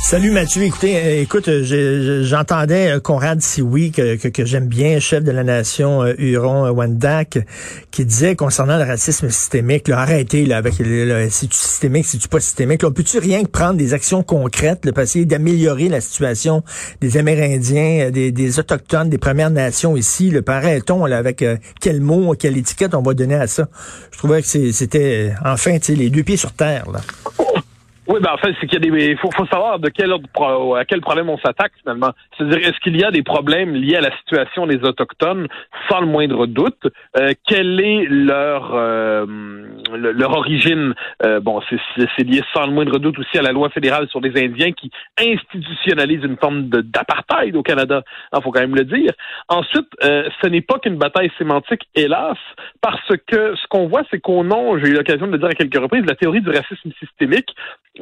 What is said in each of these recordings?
Salut Mathieu, écoutez, euh, écoute, euh, j'entendais euh, Conrad Sioui, que, j'aime bien, chef de la nation Huron Wendak, qui disait concernant le racisme systémique, là, arrêtez là, avec le, si tu systémique, si tu pas systémique, on peut-tu rien que prendre des actions concrètes là, pour d'améliorer la situation des Amérindiens, des, Autochtones, des Premières Nations ici, le là, avec quel mot, quelle étiquette on va donner à ça? Je trouvais que c'était enfin les deux pieds sur terre. Là. Oui, ben en fait, c'est qu'il y a des. Il faut, faut, savoir de quel ordre, à quel problème on s'attaque finalement. C'est-à-dire, est-ce qu'il y a des problèmes liés à la situation des autochtones, sans le moindre doute? Euh, quelle est leur euh, leur origine? Euh, Bon, c'est lié sans le moindre doute aussi à la loi fédérale sur les Indiens qui institutionnalise une forme d'apartheid au Canada. Il faut quand même le dire. Ensuite, ce n'est pas qu'une bataille sémantique, hélas, parce que ce qu'on voit, c'est qu'on a, j'ai eu l'occasion de le dire à quelques reprises, la théorie du racisme systémique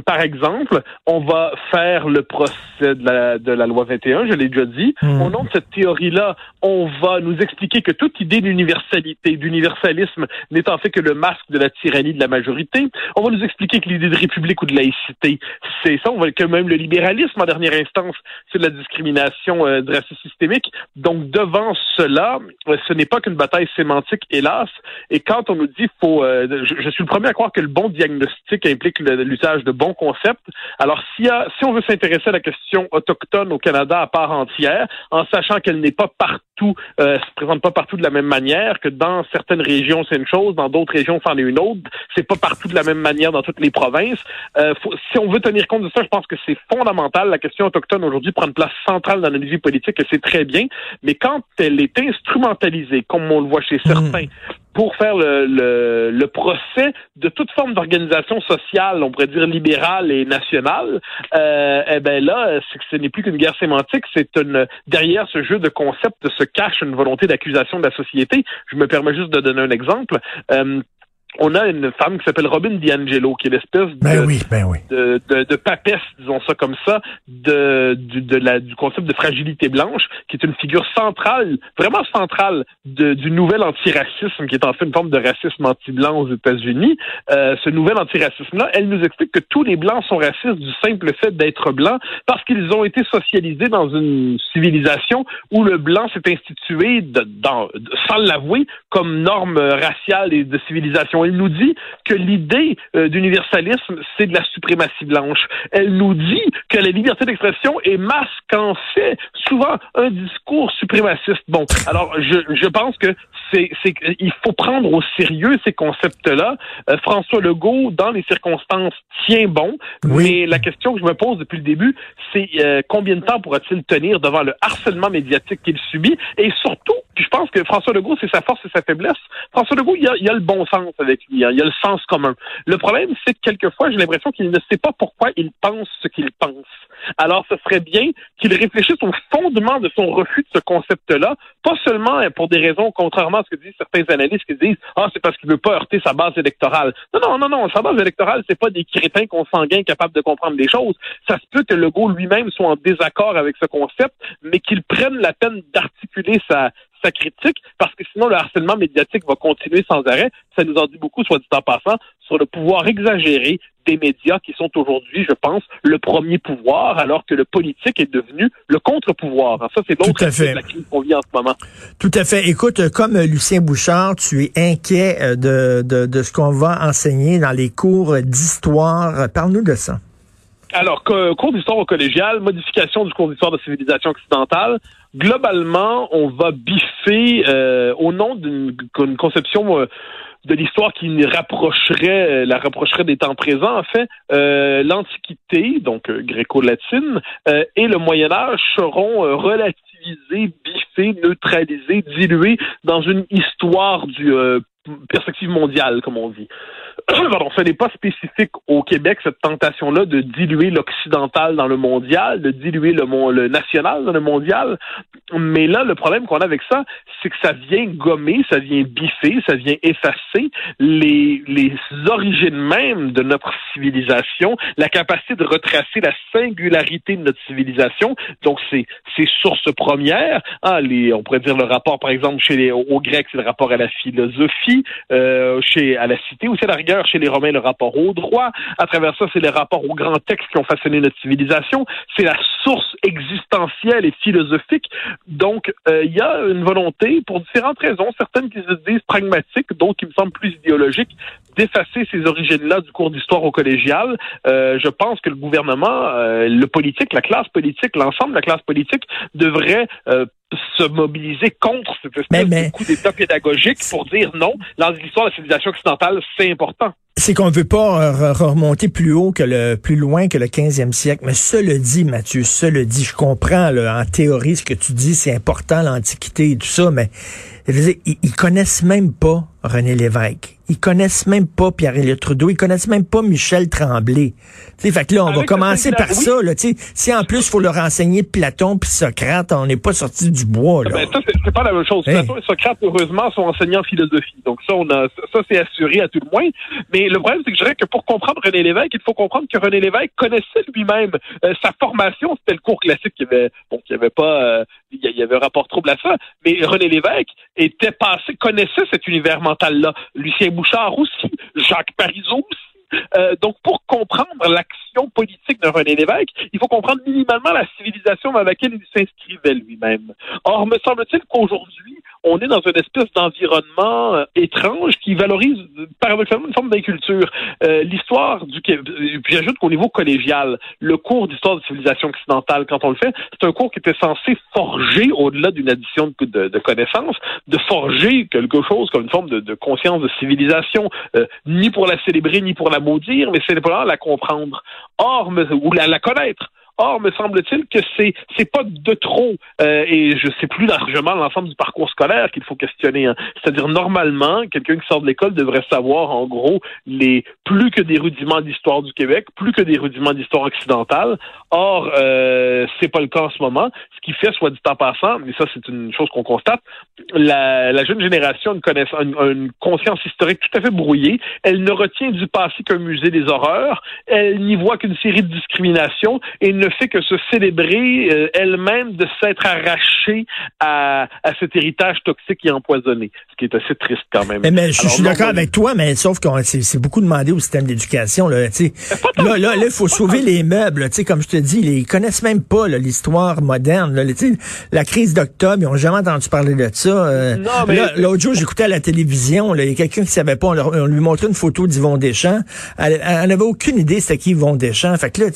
par exemple, on va faire le procès de la, de la loi 21, je l'ai déjà dit. Hmm. Au nom de cette théorie-là, on va nous expliquer que toute idée d'universalité, d'universalisme n'est en fait que le masque de la tyrannie de la majorité. On va nous expliquer que l'idée de république ou de laïcité, c'est ça. On va que même le libéralisme, en dernière instance, c'est de la discrimination euh, de racisme systémique. Donc, devant cela, euh, ce n'est pas qu'une bataille sémantique, hélas. Et quand on nous dit, faut, euh, je, je, suis le premier à croire que le bon diagnostic implique l'usage de bon concept. Alors, si, si on veut s'intéresser à la question autochtone au Canada à part entière, en sachant qu'elle n'est pas partout, euh, se présente pas partout de la même manière, que dans certaines régions c'est une chose, dans d'autres régions c'en est une autre, c'est pas partout de la même manière dans toutes les provinces. Euh, si on veut tenir compte de ça, je pense que c'est fondamental. La question autochtone aujourd'hui prend une place centrale dans notre vie politique et c'est très bien. Mais quand elle est instrumentalisée, comme on le voit chez certains, pour faire le, le, procès de toute forme d'organisation sociale, on pourrait dire libérale et nationale, euh, eh ben là, ce n'est plus qu'une guerre sémantique, c'est une derrière ce jeu de concepts se cache une volonté d'accusation de la société. Je me permets juste de donner un exemple. Euh, on a une femme qui s'appelle Robin DiAngelo, qui est l'espèce ben de, ben de, de, de, papesse, disons ça comme ça, de, du, de la, du concept de fragilité blanche, qui est une figure centrale, vraiment centrale, de, du nouvel antiracisme, qui est en fait une forme de racisme anti-blanc aux États-Unis. Euh, ce nouvel antiracisme-là, elle nous explique que tous les blancs sont racistes du simple fait d'être blancs, parce qu'ils ont été socialisés dans une civilisation où le blanc s'est institué, dans, sans l'avouer, comme norme raciale et de civilisation elle nous dit que l'idée euh, d'universalisme, c'est de la suprématie blanche. Elle nous dit que la liberté d'expression est masque en fait souvent un discours suprémaciste. Bon, alors je, je pense que c'est, c'est il faut prendre au sérieux ces concepts-là. Euh, François Legault, dans les circonstances, tient bon, mais la question que je me pose depuis le début, c'est euh, combien de temps pourra-t-il tenir devant le harcèlement médiatique qu'il subit? Et surtout, puis je pense que François Legault, c'est sa force et sa faiblesse. François Legault, il a, il a le bon sens avec hein. il a le sens commun. Le problème, c'est que quelquefois, j'ai l'impression qu'il ne sait pas pourquoi il pense ce qu'il pense. Alors, ce serait bien qu'il réfléchisse au fondement de son refus de ce concept-là, pas seulement hein, pour des raisons, contrairement à ce que disent certains analystes qui disent ah c'est parce qu'il veut pas heurter sa base électorale. Non non non non, sa base électorale c'est pas des crétins consanguins capables de comprendre les choses. Ça se peut que Legault lui-même soit en désaccord avec ce concept, mais qu'il prenne la peine d'articuler sa sa critique, parce que sinon le harcèlement médiatique va continuer sans arrêt. Ça nous en dit beaucoup, soit dit en passant, sur le pouvoir exagéré des médias qui sont aujourd'hui, je pense, le premier pouvoir, alors que le politique est devenu le contre-pouvoir. Ça, c'est l'autre de la crise qu'on vit en ce moment. Tout à fait. Écoute, comme Lucien Bouchard, tu es inquiet euh, de, de, de ce qu'on va enseigner dans les cours d'histoire. Parle-nous de ça. Alors, cours d'histoire au collégial, modification du cours d'histoire de civilisation occidentale. Globalement, on va biffer euh, au nom d'une conception euh, de l'histoire qui rapprocherait, euh, la rapprocherait des temps présents, en fait, l'Antiquité, donc gréco-latine, et le Moyen Âge seront relativisés, biffés, neutralisés, dilués dans une histoire du perspective mondiale, comme on dit. pardon, ce n'est pas spécifique au Québec, cette tentation-là de diluer l'occidental dans le mondial, de diluer le, le national dans le mondial. Mais là, le problème qu'on a avec ça, c'est que ça vient gommer, ça vient biffer, ça vient effacer les, les origines même de notre civilisation, la capacité de retracer la singularité de notre civilisation. Donc, c'est ses sources premières. Ah, les, on pourrait dire le rapport, par exemple, chez les, aux Grecs, c'est le rapport à la philosophie, euh, chez à la cité, aussi à la rigueur chez les Romains, le rapport au droit. À travers ça, c'est les rapports aux grands textes qui ont façonné notre civilisation. C'est la source existentielle et philosophique. Donc, euh, il y a une volonté, pour différentes raisons, certaines qui se disent pragmatiques, d'autres qui me semblent plus idéologiques, d'effacer ces origines-là du cours d'histoire au collégial. Euh, je pense que le gouvernement, euh, le politique, la classe politique, l'ensemble de la classe politique devrait euh, se mobiliser contre cette espèce de coup d'état pédagogique pour dire non, dans l'histoire de la civilisation occidentale, c'est important. C'est qu'on ne veut pas remonter plus haut que le plus loin que le 15e siècle. Mais cela dit, Mathieu, cela dit, je comprends là, en théorie ce que tu dis, c'est important l'Antiquité et tout ça, mais ils, ils connaissent même pas René Lévesque. Ils connaissent même pas Pierre-Éliott Trudeau. Ils connaissent même pas Michel Tremblay. T'sais, fait que là, on va commencer par ça. Là, si en plus, il faut leur enseigner Platon puis Socrate, on n'est pas sorti du bois. Là. Ben, ça, c'est pas la même chose. Platon et Socrate, heureusement, sont enseignants en philosophie. Donc ça, on a, ça, c'est assuré à tout le moins. Mais le problème, c'est que je dirais que pour comprendre René Lévesque, il faut comprendre que René Lévesque connaissait lui-même euh, sa formation. C'était le cours classique qui avait, bon, qui avait pas, euh, il y avait un rapport trouble à ça. Mais René Lévesque était passé, connaissait cet univers mental-là. Lucien Bouchard aussi, Jacques Parizeau aussi. Euh, donc, pour comprendre l'action politique de René Lévesque, il faut comprendre minimalement la civilisation dans laquelle il s'inscrivait lui-même. Or, me semble-t-il qu'aujourd'hui, on est dans une espèce d'environnement euh, étrange qui valorise paradoxalement une forme d'inculture. Euh, l'histoire du puis j'ajoute qu'au niveau collégial, le cours d'histoire de civilisation occidentale, quand on le fait, c'est un cours qui était censé forger, au-delà d'une addition de, de, connaissances, de forger quelque chose comme une forme de, de conscience de civilisation, ni pour la célébrer, ni pour la maudire, mais c'est pas la comprendre. Or, ou la connaître. Or, me semble-t-il que c'est c'est pas de trop, euh, et je sais plus largement l'ensemble du parcours scolaire qu'il faut questionner. Hein. C'est-à-dire normalement, quelqu'un qui sort de l'école devrait savoir en gros les plus que des rudiments d'histoire du Québec, plus que des rudiments d'histoire occidentale. Or, euh, c'est pas le cas en ce moment. Ce qui fait, soit dit en passant, mais ça c'est une chose qu'on constate, la, la, jeune génération a une, une, conscience historique tout à fait brouillée. Elle ne retient du passé qu'un musée des horreurs. Elle n'y voit qu'une série de discriminations ne fait que se célébrer euh, elle-même de s'être arrachée à, à, cet héritage toxique et empoisonné, ce qui est assez triste quand même. Mais, je, suis d'accord avec toi, mais sauf que c'est beaucoup demandé au système d'éducation. Là, là, là, il faut sauver les meubles. Comme je te dis, ils connaissent même pas l'histoire moderne. Là, la crise d'octobre, ils n'ont jamais entendu parler de ça. Euh, l'autre jour, j'écoutais à la télévision, il y a quelqu'un qui savait pas, on, lui montrait une photo d'Yvon Deschamps. Elle n'avait aucune idée c'était qui Yvon Deschamps. Fait que là,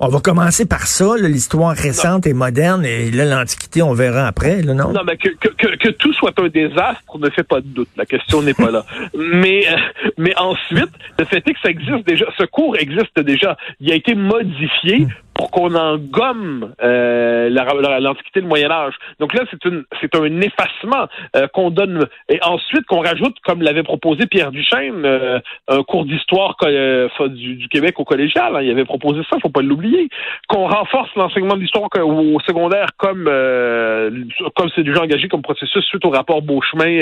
on va commencer par ça, l'histoire récente et moderne, et là, l'Antiquité, on verra après, là, non? Non, mais que, que, que, tout soit un désastre ne fait pas de doute. La question n'est pas là. mais, euh, mais ensuite, le fait est que ça existe déjà. Ce cours existe déjà. Il a été modifié pour qu'on en gomme euh, l'Antiquité, le Moyen Âge. Donc là, c'est un effacement euh, qu'on donne et ensuite qu'on rajoute, comme l'avait proposé Pierre Duchesne, euh, un cours d'histoire euh, du, Québec au collégial. Hein, il avait proposé ça, faut pas l'oublier. Qu'on renforce l'enseignement de l'histoire au secondaire comme comme c'est déjà engagé comme processus suite au rapport Beauchemin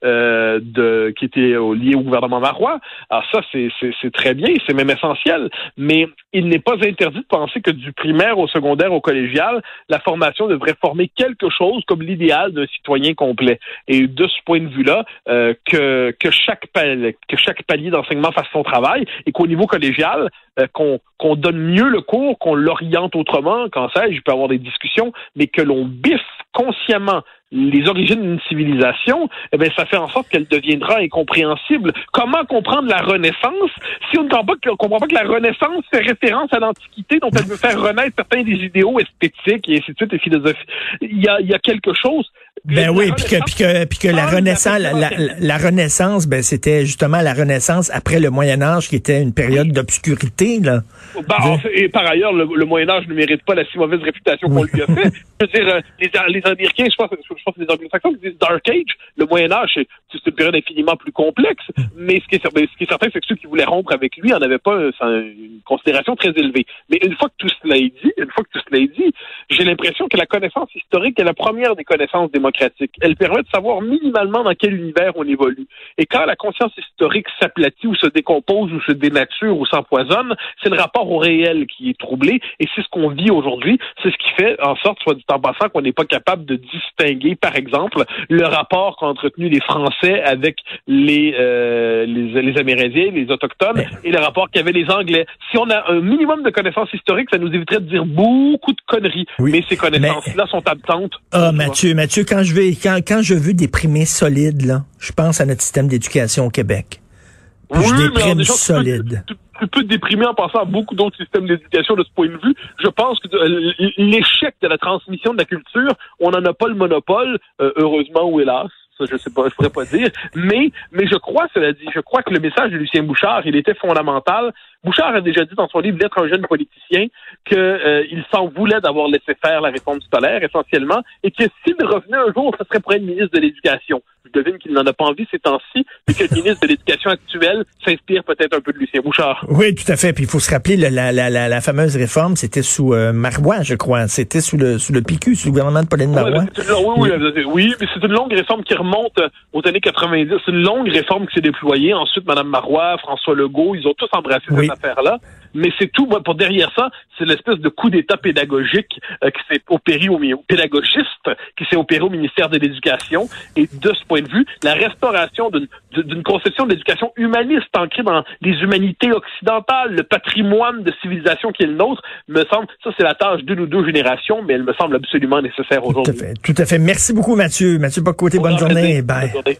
qui était lié au gouvernement marois. Alors ça, c'est, c'est, c'est très bien, c'est même essentiel. Mais il n'est pas interdit de penser que du primaire au secondaire au collégial, la formation devrait former quelque chose comme l'idéal d'un citoyen complet. Et de ce point de vue-là, euh, que, que, chaque palier, d'enseignement fasse son travail et qu'au niveau collégial, euh, qu'on donne mieux le cours, qu'on l'oriente autrement, quand ça, je peux avoir des discussions, mais que l'on biffe consciemment les origines d'une civilisation, eh bien, ça fait en sorte qu'elle deviendra incompréhensible. Comment comprendre la Renaissance si on ne comprend pas que, comprend pas que la Renaissance fait référence à l'Antiquité, dont elle veut faire renaître certains des idéaux esthétiques et ainsi de suite et philosophiques? Il y a, il y a quelque chose. Ben oui, puis que, puis que, puis que la Renaissance, la, la, Renaissance, ben c'était justement la Renaissance après le Moyen Âge, qui était une période d'obscurité, là. Ben, et par ailleurs, le, Moyen Âge ne mérite pas la si mauvaise réputation qu'on lui a fait. Je veux dire, euh, les, les Américains, je pense, je pense que les Anglo-Saxons disent Dark Age, le Moyen Âge, c'est une période infiniment plus complexe, mais ce qui est, ce qui est certain, c'est que ceux qui voulaient rompre avec lui en avaient pas une considération très élevée. Mais une fois que tout cela est dit, une fois que tout cela est dit, j'ai l'impression que la connaissance historique est la première des connaissances démocratiques. Elle permet de savoir minimalement dans quel univers on évolue. Et quand la conscience historique s'aplatit ou se décompose ou se dénature ou s'empoisonne, c'est le rapport au réel qui est troublé et c'est ce qu'on vit aujourd'hui. C'est ce qui fait en sorte, soit dit en passant, qu'on n'est pas capable de distinguer, par exemple, le rapport qu'ont entretenu les Français avec les, euh, les, les, Amérindiens, les Autochtones, et le rapport qu'avaient les Anglais. Si on a un minimum de connaissances historiques, ça nous éviterait de dire beaucoup de conneries. Mais ces connaissances-là sont absentes. Ah, Mathieu, Mathieu, quand je vais, quand, quand je veux déprimer solide, là, je pense à notre système d'éducation au Québec. oui, je déprime solide. Tu, tu, peux te déprimer en passant à beaucoup d'autres systèmes d'éducation de ce point de vue. Je pense que euh, l'échec de la transmission de la culture, on n'en a pas le monopole, euh, heureusement ou hélas ça je sais pas, je pourrais pas dire, mais mais je crois, cela dit, je crois que le message de Lucien Bouchard, il était fondamental. Bouchard a déjà dit dans son livre L'être un jeune politicien qu'il euh, s'en voulait d'avoir laissé faire la réforme scolaire essentiellement et que s'il revenait un jour, ce serait pour être ministre de l'Éducation. Je devine qu'il n'en a pas envie ces temps-ci et que le ministre de l'Éducation actuel s'inspire peut-être un peu de Lucien Bouchard. Oui, tout à fait. Puis il faut se rappeler la, la, la, la fameuse réforme, c'était sous euh, Marois, je crois. C'était sous le sous le PQ, sous le gouvernement de Pauline Marois. Oui, oui, oui, mais c'est une longue réforme qui remonte aux années 90. C'est une longue réforme qui s'est déployée. Ensuite, Mme Marois, François Legault, ils ont tous embrassé cette affaire-là. Mais c'est tout. Pour derrière ça, c'est l'espèce de coup d'État pédagogique euh, qui s'est opéré au pédagogiste qui s'est opéré au ministère de l'Éducation. Et de ce point de vue, la restauration d'une conception de l'éducation humaniste ancrée dans les humanités occidentales, le patrimoine de civilisation qui est le nôtre, me semble, ça c'est la tâche d'une ou deux générations, mais elle me semble absolument nécessaire aujourd'hui. Tout à fait. Tout à fait. Merci beaucoup, Mathieu. Mathieu Bocoté, bonne journée. Bye. Bonne journée.